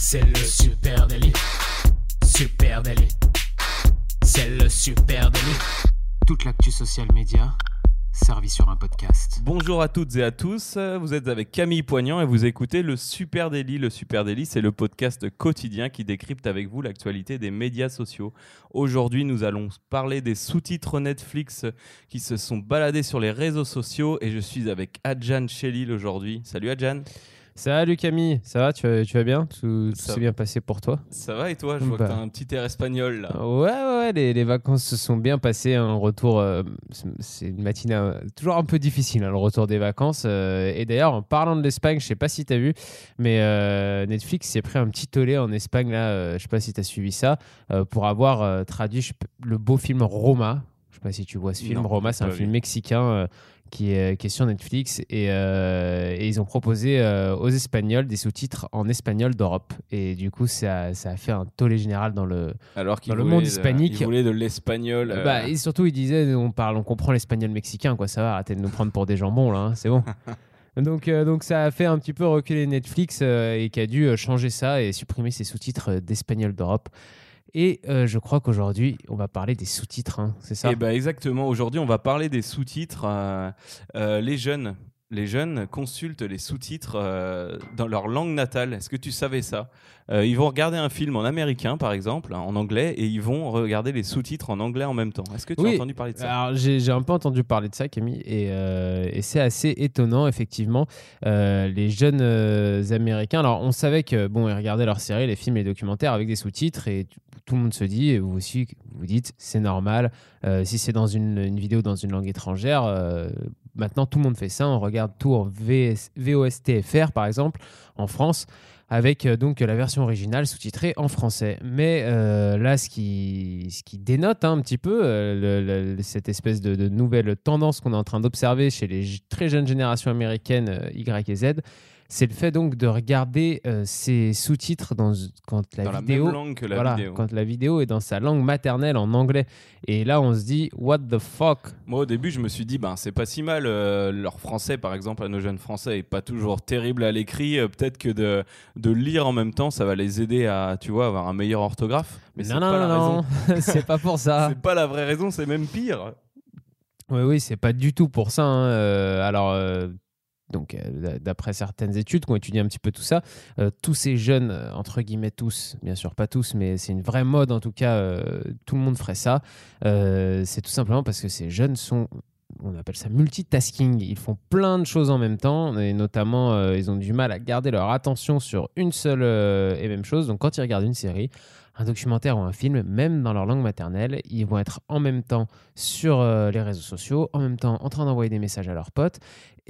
C'est le super délit. Super délit. C'est le super délit. Toute l'actu social média servie sur un podcast. Bonjour à toutes et à tous, vous êtes avec Camille Poignant et vous écoutez le Super Daily. Le Super Daily, c'est le podcast quotidien qui décrypte avec vous l'actualité des médias sociaux. Aujourd'hui, nous allons parler des sous-titres Netflix qui se sont baladés sur les réseaux sociaux et je suis avec Adjan Chelil aujourd'hui. Salut Adjan. Salut Camille, ça va tu, vas, tu vas bien? Tout, s'est bien passé pour toi? Ça va et toi? Je vois que Bah. t'as un petit air espagnol là. Ouais, ouais, ouais, les, les vacances se sont bien passées. Un retour, euh, c'est une matinée euh, toujours un peu difficile, hein, le retour des vacances. euh, et d'ailleurs, en parlant de l'Espagne, je sais pas si tu as vu, mais Netflix s'est pris un petit tollé en Espagne, là, je sais pas si tu as suivi ça, pour avoir traduit le beau film Roma. Je sais pas si tu vois ce film. Non, Roma, c'est un film vu. mexicain. Qui est, qui est sur Netflix et, euh, et ils ont proposé euh, aux Espagnols des sous-titres en espagnol d'Europe et du coup ça, ça a fait un tollé général dans le, Alors Dans le monde de- hispanique- il voulait de l'espagnol. euh, bah, et surtout, il disait on parle, on comprend l'espagnol mexicain, quoi. Ça va, arrêtez de nous prendre pour des jambons, là, hein, c'est bon. donc, donc, ça a fait un petit peu reculer Netflix et qui a dû changer ça et supprimer ses sous-titres d'espagnol d'Europe. Et euh, je crois qu'aujourd'hui, on va parler des sous-titres, hein, c'est ça? Et bah exactement. Aujourd'hui, on va parler des sous-titres. euh, euh, les jeunes, les jeunes consultent les sous-titres euh, dans leur langue natale. Est-ce que tu savais ça? Euh, Ils vont regarder un film en américain, par exemple, hein, en anglais, et ils vont regarder les sous-titres en anglais en même temps. Est-ce que tu Oui. as entendu parler de ça? Alors, j'ai un peu entendu parler de ça, Camille, et, euh, et c'est assez étonnant, effectivement. Les jeunes Américains, alors on savait que, bon, ils regardaient leurs séries, les films et les documentaires avec des sous-titres, et tout, le monde se dit, et vous aussi, vous dites, c'est normal. Si c'est dans une, une vidéo dans une langue étrangère, maintenant tout le monde fait ça. On regarde tout en VOSTFR, par exemple, en France avec euh, donc la version originale sous-titrée en français. Mais euh, là, ce qui, ce qui dénote hein, un petit peu euh, cette espèce de, de nouvelle tendance qu'on est en train d'observer chez les très jeunes générations américaines Y et Z, c'est le fait donc de regarder euh, ces sous-titres dans, quand la Dans la vidéo même langue que la voilà, vidéo. quand la vidéo est dans sa langue maternelle en anglais. Et là, on se dit, what the fuck? Moi, au début, je me suis dit, ben, c'est pas si mal. euh, leur français, par exemple, à nos jeunes français, est pas toujours terrible à l'écrit. Euh, Peut-être que de, de lire en même temps, ça va les aider à, tu vois, avoir un meilleur orthographe. Mais c'est non, pas non, la non, non, c'est pas pour ça. C'est pas la vraie raison, c'est même pire. Oui, oui, c'est pas du tout pour ça. hein. Euh, alors, donc, euh, d'après certaines études qui ont étudié un petit peu tout ça, euh, tous ces jeunes, euh, entre guillemets tous, bien sûr pas tous, mais c'est une vraie mode en tout cas, tout le monde ferait ça. C'est tout simplement parce que ces jeunes sont on appelle ça multitasking. Ils font plein de choses en même temps et notamment ils ont du mal à garder leur attention sur une seule et même chose. Donc quand ils regardent une série, un documentaire ou un film, même dans leur langue maternelle, ils vont être en même temps sur euh, les réseaux sociaux, en même temps en train d'envoyer des messages à leurs potes.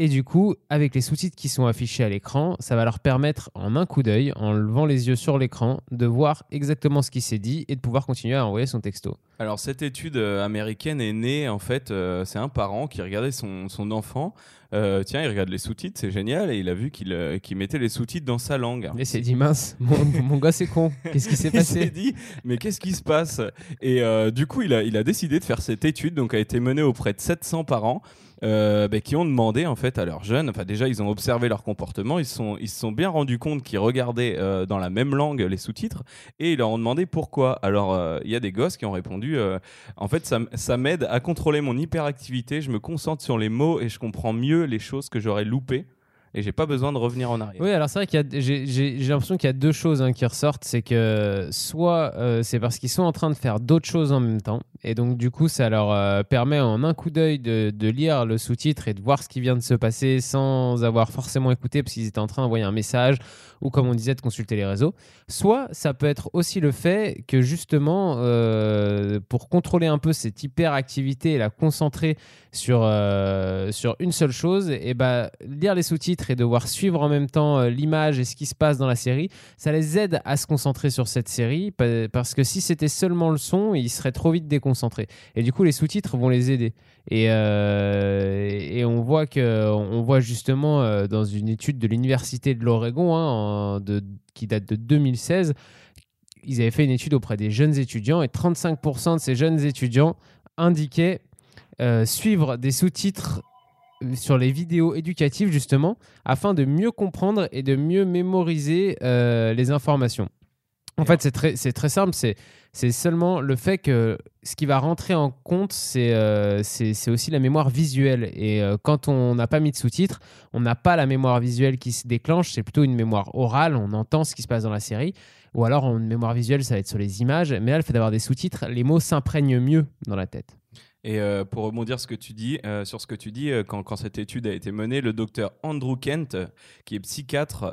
Et du coup, avec les sous-titres qui sont affichés à l'écran, ça va leur permettre, en un coup d'œil, en levant les yeux sur l'écran, de voir exactement ce qui s'est dit et de pouvoir continuer à envoyer son texto. Alors cette étude euh, américaine est née en fait, euh, c'est un parent qui regardait son, son enfant. Euh, tiens, il regarde les sous-titres, c'est génial, et il a vu qu'il euh, qu'il mettait les sous-titres dans sa langue. Et c'est dit, mince, mon, mon gars c'est con, qu'est-ce qui s'est Il s'est passé dit, mais qu'est-ce qui se passe? Et euh, du coup, il a, il a décidé de faire cette étude, donc a été menée auprès de 700 parents. Euh, bah, qui ont demandé en fait à leurs jeunes, enfin déjà ils ont observé leur comportement, ils se sont, bien rendus compte qu'ils regardaient euh, dans la même langue les sous-titres et ils leur ont demandé pourquoi. Alors euh, il y a des gosses qui ont répondu, en fait ça m'aide à contrôler mon hyperactivité, je me concentre sur les mots et je comprends mieux les choses que j'aurais loupées et j'ai pas besoin de revenir en arrière. Oui, alors c'est vrai qu'il y a, j'ai, l'impression qu'il y a deux choses hein, qui ressortent. C'est que soit euh, c'est parce qu'ils sont en train de faire d'autres choses en même temps, et donc du coup ça leur euh, permet en un coup d'œil de, lire le sous-titre et de voir ce qui vient de se passer sans avoir forcément écouté parce qu'ils étaient en train d'envoyer un message ou comme on disait de consulter les réseaux. Soit ça peut être aussi le fait que justement euh, pour contrôler un peu cette hyperactivité et la concentrer sur, sur une seule chose, et bah, lire les sous-titres et devoir suivre en même temps euh, l'image et ce qui se passe dans la série, ça les aide à se concentrer sur cette série pa- parce que si c'était seulement le son, ils seraient trop vite déconcentrés. Et du coup, les sous-titres vont les aider. Et, euh, on voit que on voit justement euh, dans une étude de l'université de l'Oregon hein, qui date de 2016 ils avaient fait une étude auprès des jeunes étudiants et 35% de ces jeunes étudiants indiquaient suivre des sous-titres sur les vidéos éducatives justement, afin de mieux comprendre et de mieux mémoriser euh, les informations. En fait, c'est très, simple. C'est, seulement le fait que ce qui va rentrer en compte, c'est, euh, aussi la mémoire visuelle. Et euh, quand on n'a pas mis de sous-titres, on n'a pas la mémoire visuelle qui se déclenche. C'est plutôt une mémoire orale. On entend ce qui se passe dans la série. Ou alors, une mémoire visuelle, ça va être sur les images. Mais là, le fait d'avoir des sous-titres, les mots s'imprègnent mieux dans la tête. Et euh, pour rebondir ce que tu dis, euh, sur ce que tu dis, euh, quand, quand, cette étude a été menée, le docteur Andrew Kent, qui est psychiatre,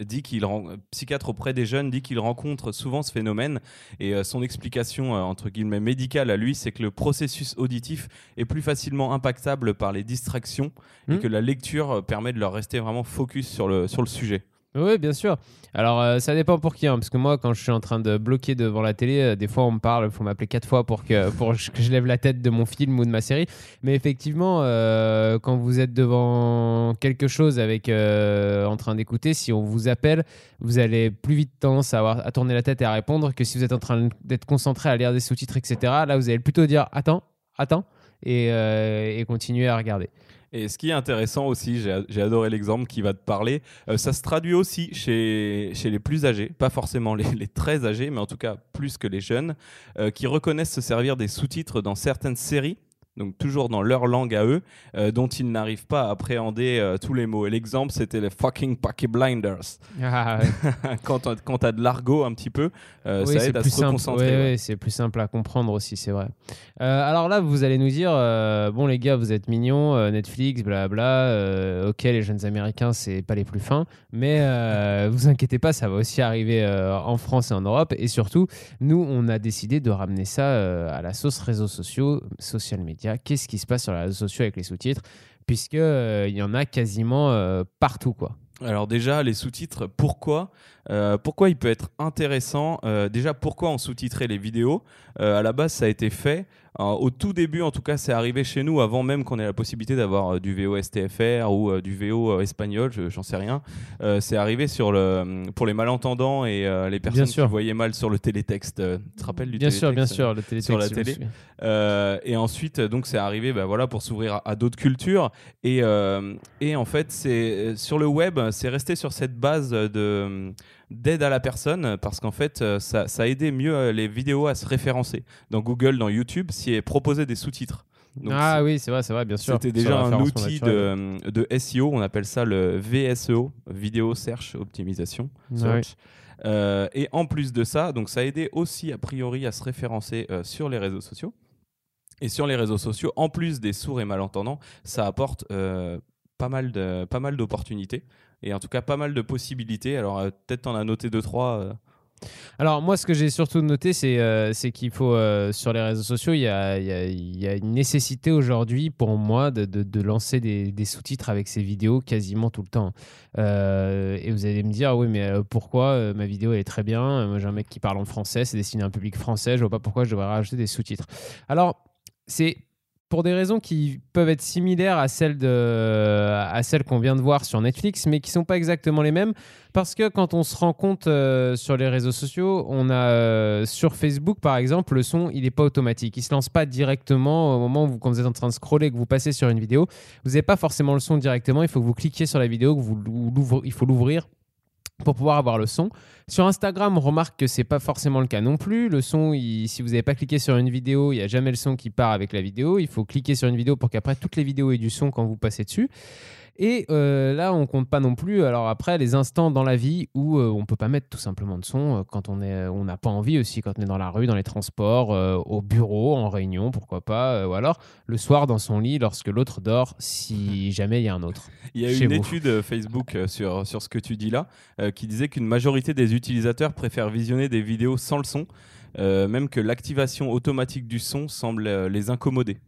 dit qu'il psychiatre auprès des jeunes, dit qu'il rencontre souvent ce phénomène. Et son explication entre guillemets médicale à lui, c'est que le processus auditif est plus facilement impactable par les distractions et mmh. que la lecture permet de leur rester vraiment focus sur le sur le sujet. Oui, bien sûr. Alors, euh, ça dépend pour qui, hein, parce que moi, quand je suis en train de bloquer devant la télé, euh, des fois, on me parle, il faut m'appeler quatre fois pour que, pour que je lève la tête de mon film ou de ma série. Mais effectivement, euh, quand vous êtes devant quelque chose avec en train d'écouter, si on vous appelle, vous allez plus vite tendance à, tourner la tête et à répondre que si vous êtes en train d'être concentré à lire des sous-titres, etc. Là, vous allez plutôt dire attends, attends, et continuer à regarder. Et ce qui est intéressant aussi, j'ai adoré l'exemple qui va te parler, euh, ça se traduit aussi chez, les plus âgés, pas forcément les, les très âgés, mais en tout cas plus que les jeunes, euh, qui reconnaissent se servir des sous-titres dans certaines séries donc toujours dans leur langue à eux, euh, dont ils n'arrivent pas à appréhender euh, tous les mots. Et l'exemple, c'était les fucking Pocky Blinders. Ah, quand tu as de l'argot un petit peu, euh, ça aide à se reconcentrer. Oui, c'est plus simple à comprendre aussi, c'est vrai. alors là, vous allez nous dire, bon les gars, vous êtes mignons, Netflix, blabla, ok, les jeunes Américains, c'est pas les plus fins, mais vous inquiétez pas, ça va aussi arriver en France et en Europe. Et surtout, nous, on a décidé de ramener ça à la sauce réseaux sociaux, social media qu'est-ce qui se passe sur les réseaux sociaux avec les sous-titres, puisqu'il euh, il y en a quasiment euh, partout. quoi. Alors déjà, les sous-titres, pourquoi euh, Pourquoi il peut être intéressant Déjà, pourquoi on sous-titrait les vidéos? À la base, ça a été fait au tout début, en tout cas, c'est arrivé chez nous avant même qu'on ait la possibilité d'avoir euh, du VO STFR ou euh, du VO euh, espagnol, j'en sais rien. c'est arrivé sur le, pour les malentendants et les personnes qui voyaient mal sur le télétexte. tu te rappelles du bien télétexte sûr, bien sûr, le télétexte sur la télé. et ensuite, donc, c'est arrivé, bah, voilà, pour s'ouvrir à, d'autres cultures. Et, et en fait, c'est sur le web, c'est resté sur cette base de d'aide à la personne parce qu'en fait, ça, ça a aidé mieux les vidéos à se référencer. Dans Google, dans YouTube, qui proposait des sous-titres. ah oui, c'est vrai, c'est vrai, bien sûr. C'était déjà un outil de, de, SEO, on appelle ça le VSEO, Video Search Optimisation. Euh, et en plus de ça, donc ça a aidé aussi a priori à se référencer euh, sur les réseaux sociaux. Et sur les réseaux sociaux, en plus des sourds et malentendants, ça apporte euh, pas mal de pas mal d'opportunités et en tout cas pas mal de possibilités. Alors peut-être en as noté deux trois. Alors moi, ce que j'ai surtout noté, c'est euh, qu'il faut, euh, sur les réseaux sociaux, il y a, y a, une nécessité aujourd'hui pour moi de, de, lancer des, sous-titres avec ces vidéos quasiment tout le temps. Euh, et vous allez me dire, oui, mais pourquoi ma vidéo est très bien Moi, j'ai un mec qui parle en français, c'est destiné à un public français, je vois pas pourquoi je devrais rajouter des sous-titres. Alors, c'est pour des raisons qui peuvent être similaires à celles, à celles qu'on vient de voir sur Netflix, mais qui sont pas exactement les mêmes. Parce que quand on se rend compte euh, sur les réseaux sociaux, on a euh, sur Facebook par exemple, le son il n'est pas automatique. Il se lance pas directement au moment où quand vous êtes en train de scroller, que vous passez sur une vidéo. Vous n'avez pas forcément le son directement. Il faut que vous cliquiez sur la vidéo, que vous il faut l'ouvrir pour pouvoir avoir le son. Sur Instagram, on remarque que c'est pas forcément le cas non plus. Le son, si vous n'avez pas cliqué sur une vidéo, il n'y a jamais le son qui part avec la vidéo. Il faut cliquer sur une vidéo pour qu'après toutes les vidéos aient du son quand vous passez dessus. Et euh, là, on compte pas non plus. Alors après, les instants dans la vie où euh, on peut pas mettre tout simplement de son euh, quand on est, on n'a pas envie aussi, quand on est dans la rue, dans les transports, au bureau, en réunion, pourquoi pas, ou alors le soir dans son lit lorsque l'autre dort, si jamais il y a un autre. Il y a une étude Facebook sur sur ce que tu dis là, qui disait qu'une majorité des utilisateurs préfèrent visionner des vidéos sans le son. même que l'activation automatique du son semble les incommoder.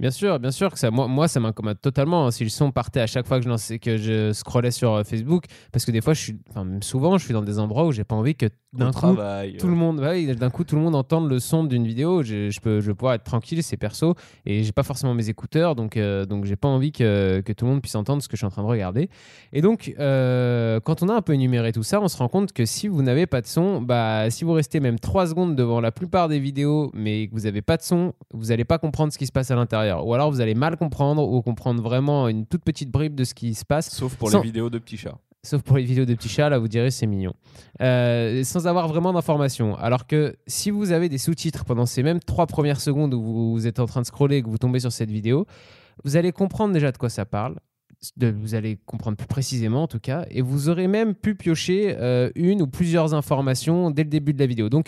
Bien sûr, bien sûr que ça, moi, moi ça m'incommode totalement hein, si le son partait à chaque fois que je, lançais, que je scrollais sur euh, Facebook, parce que des fois, je suis, enfin, souvent, je suis dans des endroits où j'ai pas envie que d'un coup, tout le monde, d'un coup, tout le monde entende le son d'une vidéo. Je, je, peux, je pouvoir être tranquille, c'est perso, et j'ai pas forcément mes écouteurs, donc, euh, donc j'ai pas envie que, que, tout le monde puisse entendre ce que je suis en train de regarder. Et donc, euh, quand on a un peu énuméré tout ça, on se rend compte que si vous n'avez pas de son, bah, si vous restez même 3 secondes devant devant la plupart des vidéos, mais que vous n'avez pas de son, vous n'allez pas comprendre ce qui se passe à l'intérieur. Ou alors vous allez mal comprendre ou comprendre vraiment une toute petite bribe de ce qui se passe. Sauf pour Sans- les vidéos de petits chats. Sauf pour les vidéos de petits chats, là vous direz c'est mignon. Euh, sans avoir vraiment d'informations. Alors que si vous avez des sous-titres pendant ces mêmes trois premières secondes où vous, vous êtes en train de scroller et que vous tombez sur cette vidéo, vous allez comprendre déjà de quoi ça parle. De- vous allez comprendre plus précisément en tout cas, et vous aurez même pu piocher euh, une ou plusieurs informations dès le début de la vidéo. Donc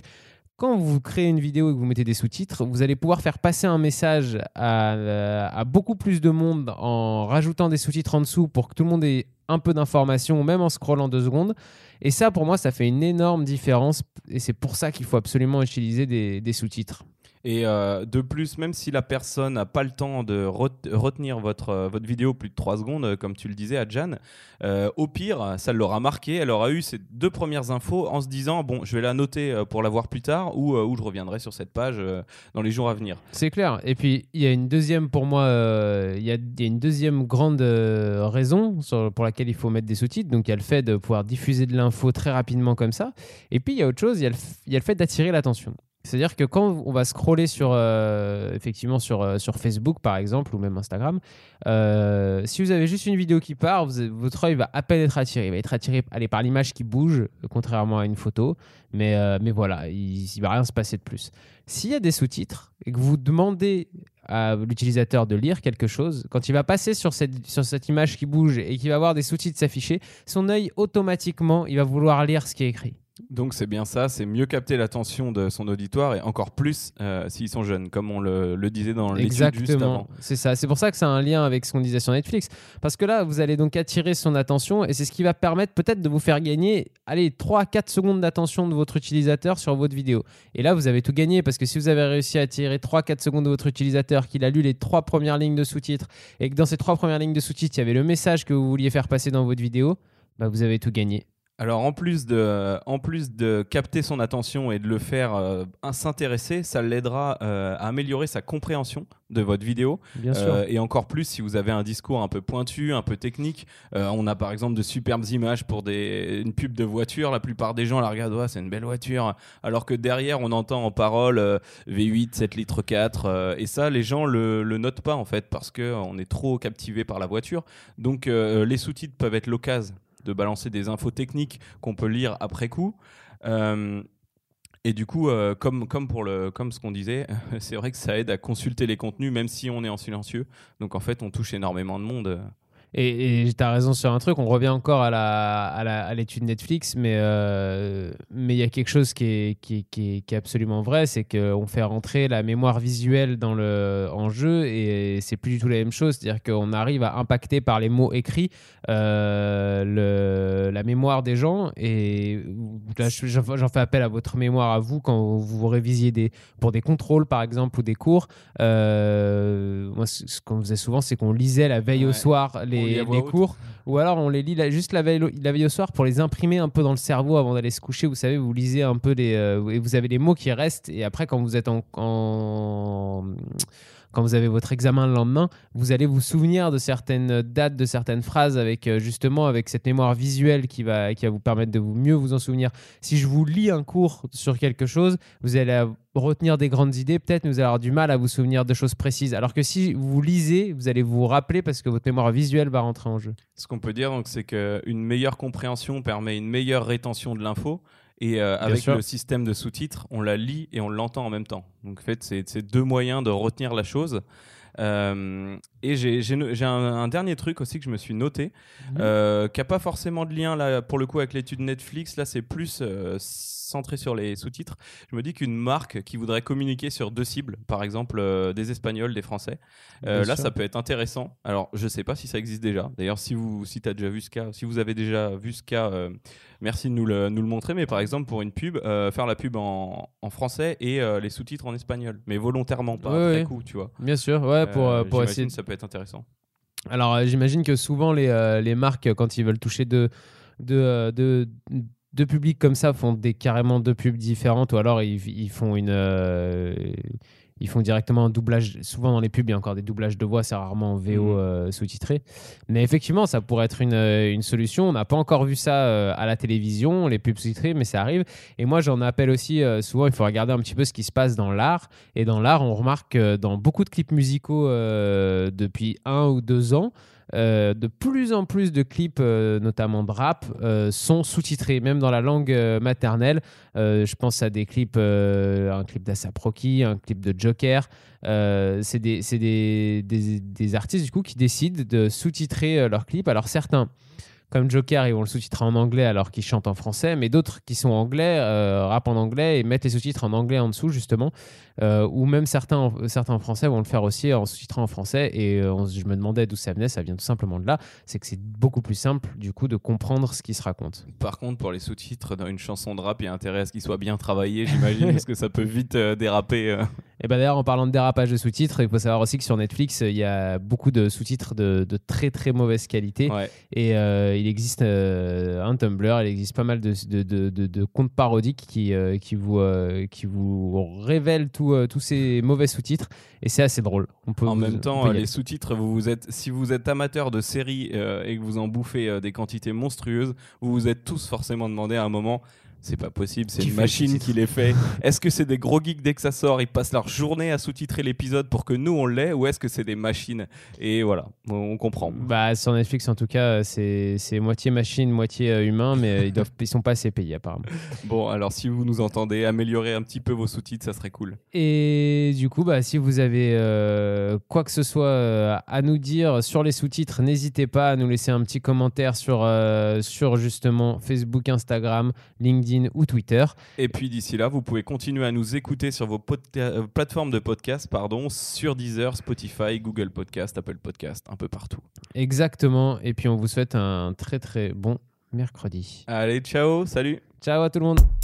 quand vous créez une vidéo et que vous mettez des sous-titres, vous allez pouvoir faire passer un message à, euh, à beaucoup plus de monde en rajoutant des sous-titres en dessous pour que tout le monde ait un peu d'informations, même en scrollant deux secondes. Et ça, pour moi, ça fait une énorme différence. Et c'est pour ça qu'il faut absolument utiliser des sous-titres. Et euh, de plus, même si la personne n'a pas le temps de ret- retenir votre, euh, votre vidéo plus de 3 secondes, euh, comme tu le disais à Jan, au pire, ça l'aura marqué. Elle aura eu ces deux premières infos en se disant Bon, je vais la noter pour la voir plus tard ou, ou je reviendrai sur cette page dans les jours à venir. C'est clair. Et puis, il y a une deuxième, pour moi, il y, a, y a une deuxième grande raison pour laquelle il faut mettre des sous-titres. Donc, il y a le fait de pouvoir diffuser de l'info très rapidement comme ça. Et puis, il y a autre chose, il y a le fait d'attirer l'attention. C'est-à-dire que quand on va scroller sur, euh, effectivement sur, euh, sur Facebook, par exemple, ou même Instagram, euh, si vous avez juste une vidéo qui part, votre œil va à peine être attiré. Il va être attiré allez, par l'image qui bouge, contrairement à une photo. Mais, mais voilà, il ne va rien se passer de plus. S'il y a des sous-titres et que vous demandez à l'utilisateur de lire quelque chose, quand il va passer sur cette, sur cette image qui bouge et qu'il va voir des sous-titres s'afficher, son œil automatiquement, il va vouloir lire ce qui est écrit. Donc c'est bien ça, c'est mieux capter l'attention de son auditoire et encore plus euh, s'ils sont jeunes, comme on le, le disait dans l'étude juste Exactement, avant. c'est ça. C'est pour ça que c'est un lien avec ce qu'on disait sur Netflix. Parce que là, vous allez donc attirer son attention et c'est ce qui va permettre peut-être de vous faire gagner, allez, 3 à 4 secondes d'attention de votre utilisateur sur votre vidéo. Et là, vous avez tout gagné parce que si vous avez réussi à attirer 3 à 4 secondes de votre utilisateur, qu'il a lu les trois premières lignes de sous-titres et que dans ces trois premières lignes de sous-titres, il y avait le message que vous vouliez faire passer dans votre vidéo, bah, vous avez tout gagné. Alors en plus de, en plus de capter son attention et de le faire euh, s'intéresser, ça l'aidera euh, à améliorer sa compréhension de votre vidéo. Bien sûr. Euh, et encore plus si vous avez un discours un peu pointu, un peu technique. On a par exemple de superbes images pour des, une pub de voiture. La plupart des gens la regardent, Ouais, c'est une belle voiture. Alors que derrière, on entend en parole euh, V8, 7 litres 4. euh, et ça, les gens le, le notent pas en fait parce qu'on est trop captivé par la voiture. Donc les sous-titres peuvent être l'occasion de balancer des infos techniques qu'on peut lire après coup. Euh, et du coup, euh, comme, comme, ce qu'on disait, c'est vrai que ça aide à consulter les contenus, même si on est en silencieux. Donc en fait, on touche énormément de monde. Et tu as raison sur un truc, on revient encore à la- à l'étude Netflix, mais euh, mais il y a quelque chose qui est, qui, est- qui est- qui est absolument vrai, c'est qu'on fait rentrer la mémoire visuelle dans le, en jeu et c'est plus du tout la même chose. C'est-à-dire qu'on arrive à impacter par les mots écrits euh, le, la mémoire des gens. Et là, je- j'en fais appel à votre mémoire à vous quand vous révisiez des, pour des contrôles, par exemple, ou des cours. Euh, moi, ce qu'on faisait souvent, c'est qu'on lisait la veille au soir lit les, cours, ou alors on les lit juste la veille, la veille au soir pour les imprimer un peu dans le cerveau avant d'aller se coucher. Vous savez, vous lisez un peu les, euh, et vous avez les mots qui restent, et après, quand vous êtes en, en- quand vous avez votre examen le lendemain, vous allez vous souvenir de certaines dates, de certaines phrases avec euh, justement avec cette mémoire visuelle qui va, qui va vous permettre de vous mieux vous en souvenir. Si je vous lis un cours sur quelque chose, vous allez retenir des grandes idées, peut-être, vous allez avoir du mal à vous souvenir de choses précises. Alors que si vous lisez, vous allez vous rappeler parce que votre mémoire visuelle va rentrer en jeu. Ce qu'on peut dire, c'est qu'une meilleure compréhension permet une meilleure rétention de l'info. Et euh, avec sûr. le système de sous-titres, on la lit et on l'entend en même temps. Donc en fait, c'est deux moyens de retenir la chose. Euh, et j'ai un, un dernier truc aussi que je me suis noté, euh, qui n'a pas forcément de lien là, pour le coup avec l'étude Netflix. Là, c'est plus euh, centré sur les sous-titres. Je me dis qu'une marque qui voudrait communiquer sur deux cibles, par exemple euh, des Espagnols, des Français, là, sûr. ça peut être intéressant. Alors, je sais pas si ça existe déjà. D'ailleurs, si vous si as déjà vu ce cas, si vous avez déjà vu ce cas, merci de nous le, nous le montrer. Mais par exemple, pour une pub, faire la pub en, en français et les sous-titres en espagnol, mais volontairement, pas Ouais, après ouais. coup, tu vois. Bien sûr, ouais, pour, pour essayer. ça peut être intéressant. Alors, euh, j'imagine que souvent, les, euh, les marques, euh, quand ils veulent toucher deux, deux, euh, deux, publics comme ça, font des, carrément deux pubs différentes ou alors ils, ils font une. Ils font directement un doublage. Souvent dans les pubs, il y a encore des doublages de voix, c'est rarement en VO Mhm. euh, sous-titré. Mais effectivement, ça pourrait être une, euh, une solution. On n'a pas encore vu ça euh, à la télévision, les pubs sous-titrées, mais ça arrive. Et moi, j'en appelle aussi euh, souvent, il faut regarder un petit peu ce qui se passe dans l'art. Et dans l'art, on remarque que dans beaucoup de clips musicaux depuis un ou deux ans, euh, de plus en plus de clips, euh, notamment de rap, euh, sont sous-titrés, même dans la langue maternelle. Je pense à des clips, un clip d'Asap Rocky, un clip de Joker. C'est des, des, des- artistes du coup qui décident de sous-titrer leurs clips. Alors certains, comme Joker, ils vont le sous-titrer en anglais alors qu'ils chantent en français, mais d'autres qui sont anglais, euh, rappent en anglais et mettent les sous-titres en anglais en dessous justement. Euh, ou même certains, certains français vont le faire aussi en sous-titrant en français. Et euh, on je me demandais d'où ça venait, ça vient tout simplement de là. C'est que c'est beaucoup plus simple du coup de comprendre ce qui se raconte. Par contre, pour les sous-titres dans une chanson de rap, il y a intérêt à ce qu'ils soient bien travaillés, j'imagine, parce que ça peut vite euh, déraper. Et ben d'ailleurs, en parlant de dérapage de sous-titres, il faut savoir aussi que sur Netflix, il y a beaucoup de sous-titres de, de très très mauvaise qualité. Ouais. Et euh, il existe euh, un Tumblr, il existe pas mal de, comptes parodiques qui, euh, qui, vous, qui vous révèlent tous ces mauvais sous-titres. Et c'est assez drôle. On peut En vous- même temps, les sous-titres, vous, vous êtes, si vous êtes amateur de séries et que vous en bouffez des quantités monstrueuses, vous vous êtes tous forcément demandé à un moment. C'est pas possible, c'est une machine qui les fait. Est-ce que c'est des gros geeks dès que ça sort Ils passent leur journée à sous-titrer l'épisode pour que nous on l'ait Ou est-ce que c'est des machines? Et voilà, on comprend. Bah, sur Netflix, en tout cas, c'est moitié machine, moitié euh, humain, mais euh, ils, doivent, ils sont pas assez payés apparemment. Bon, alors si vous nous entendez, améliorer un petit peu vos sous-titres, ça serait cool. Et du coup, bah, si vous avez euh, quoi que ce soit à nous dire sur les sous-titres, n'hésitez pas à nous laisser un petit commentaire sur, euh, sur justement Facebook, Instagram, LinkedIn ou Twitter. Et puis d'ici là, vous pouvez continuer à nous écouter sur vos podca- euh, plateformes de podcast, pardon, sur Deezer, Spotify, Google Podcast, Apple Podcast, un peu partout. Exactement. Et puis, on vous souhaite un très très bon mercredi. Allez, ciao, salut Ciao à tout le monde.